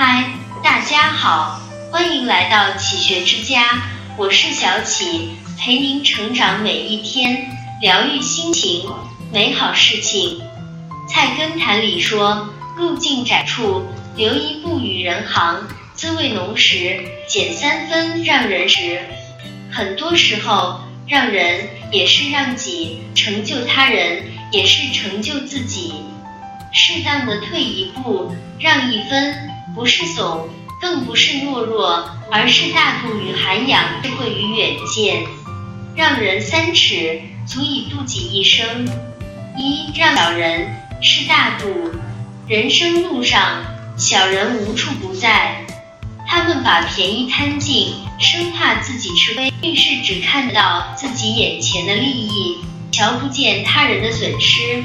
嗨，大家好，欢迎来到启学之家，我是小启，陪您成长每一天，疗愈心情，美好事情。菜根谭里说：“路径窄处留一步与人行，滋味浓时减三分让人食。”很多时候，让人也是让己，成就他人也是成就自己。适当的退一步，让一分。不是怂，更不是懦弱，而是大度与涵养，智慧与远见。让人三尺，足以度己一生。一让小人是大度。人生路上，小人无处不在，他们把便宜贪尽，生怕自己吃亏，遇事只看到自己眼前的利益，瞧不见他人的损失。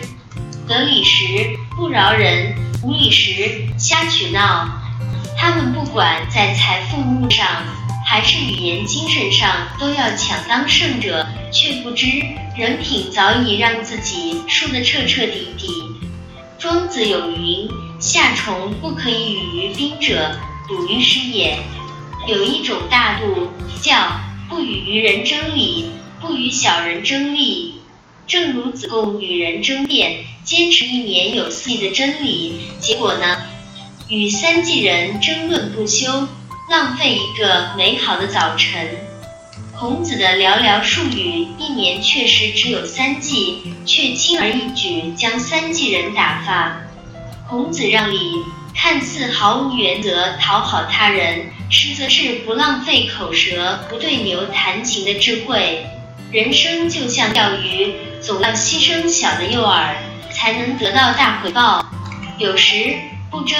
得理时不饶人，无理时瞎取闹。他们不管在财富路上，还是语言精神上，都要抢当胜者，却不知人品早已让自己输得彻彻底底。庄子有云：“夏虫不可以语于宾者，笃于时也。”有一种大度，叫不与愚人争理，不与小人争利。正如子贡与人争辩，坚持一年有四季的真理，结果呢？与三季人争论不休，浪费一个美好的早晨。孔子的寥寥数语，一年确实只有三季，却轻而易举将三季人打发。孔子让礼，看似毫无原则讨好他人，实则是不浪费口舌，不对牛弹琴的智慧。人生就像钓鱼，总要牺牲小的诱饵，才能得到大回报。有时不争。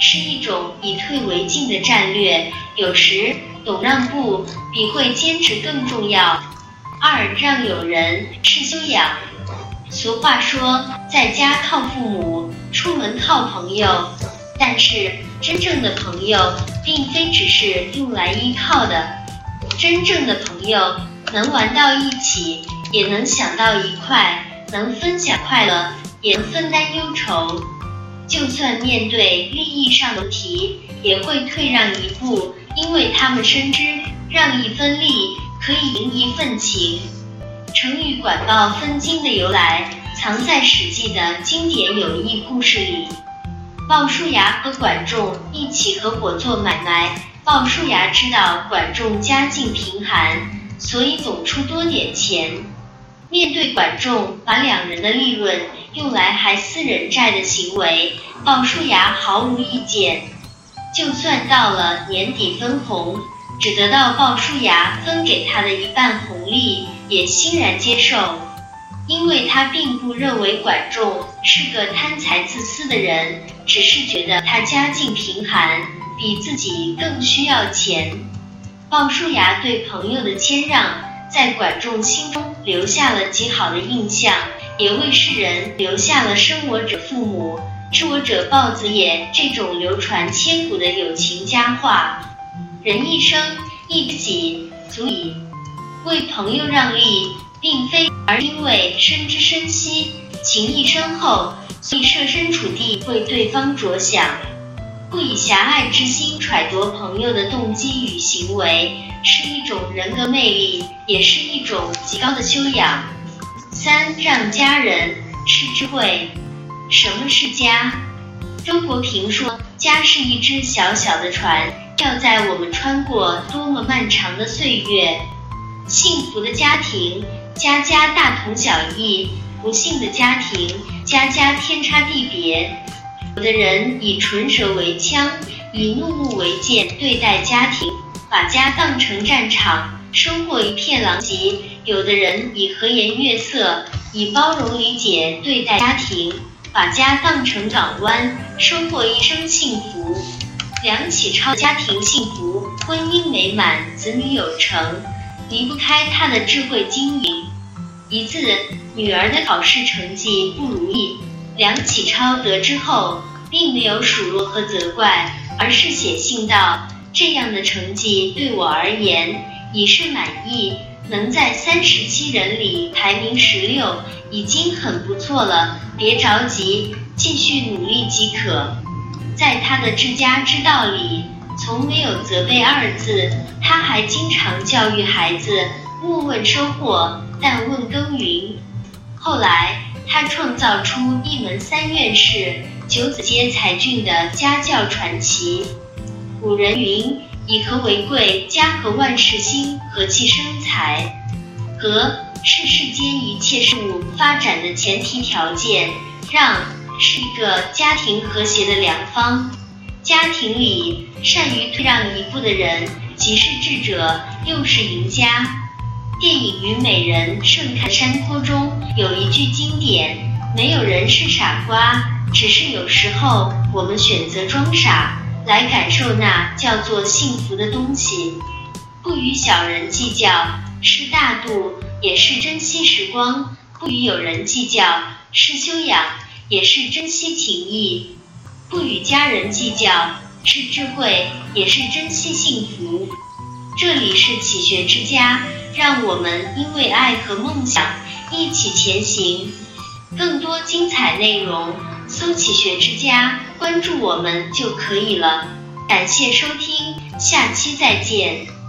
是一种以退为进的战略，有时懂让步比会坚持更重要。二让有人是修养。俗话说，在家靠父母，出门靠朋友。但是真正的朋友，并非只是用来依靠的。真正的朋友，能玩到一起，也能想到一块，能分享快乐，也能分担忧愁。就算面对利益上的题，也会退让一步，因为他们深知让一分利可以赢一份情。成语“管鲍分金”的由来，藏在《史记》的经典友谊故事里。鲍叔牙和管仲一起合伙做买卖，鲍叔牙知道管仲家境贫寒，所以总出多点钱。面对管仲把两人的利润用来还私人债的行为，鲍叔牙毫无意见。就算到了年底分红，只得到鲍叔牙分给他的一半红利，也欣然接受，因为他并不认为管仲是个贪财自私的人，只是觉得他家境贫寒，比自己更需要钱。鲍叔牙对朋友的谦让。在管仲心中留下了极好的印象，也为世人留下了“生我者父母，知我者豹子也”这种流传千古的友情佳话。人一生一知己足矣，为朋友让利，并非而因为深知深惜，情谊深厚，所以设身处地为对方着想，不以狭隘之心揣度朋友的动机与行为。是一种人格魅力，也是一种极高的修养。三让家人是智慧。什么是家？周国平说，家是一只小小的船，要载我们穿过多么漫长的岁月。幸福的家庭，家家大同小异；不幸的家庭，家家天差地别。有的人以唇舌为枪，以怒目为剑对待家庭。把家当成战场，收获一片狼藉；有的人以和颜悦色、以包容理解对待家庭，把家当成港湾，收获一生幸福。梁启超家庭幸福，婚姻美满，子女有成，离不开他的智慧经营。一次，女儿的考试成绩不如意，梁启超得知后，并没有数落和责怪，而是写信道。这样的成绩对我而言已是满意，能在三十七人里排名十六已经很不错了。别着急，继续努力即可。在他的治家之道里，从没有责备二字。他还经常教育孩子：莫问收获，但问耕耘。后来，他创造出一门三院士、九子皆才俊的家教传奇。古人云：“以和为贵，家和万事兴，和气生财。”和是世间一切事物发展的前提条件，让是一个家庭和谐的良方。家庭里善于退让一步的人，即是智者，又是赢家。电影《虞美人》盛开山坡中有一句经典：“没有人是傻瓜，只是有时候我们选择装傻，来感受那叫做幸福的东西。”不与小人计较是大度，也是珍惜时光；不与友人计较是修养，也是珍惜情谊。不与家人计较是智慧，也是珍惜幸福。这里是启学之家，让我们因为爱和梦想一起前行。更多精彩内容，搜“启学之家”，关注我们就可以了。感谢收听，下期再见。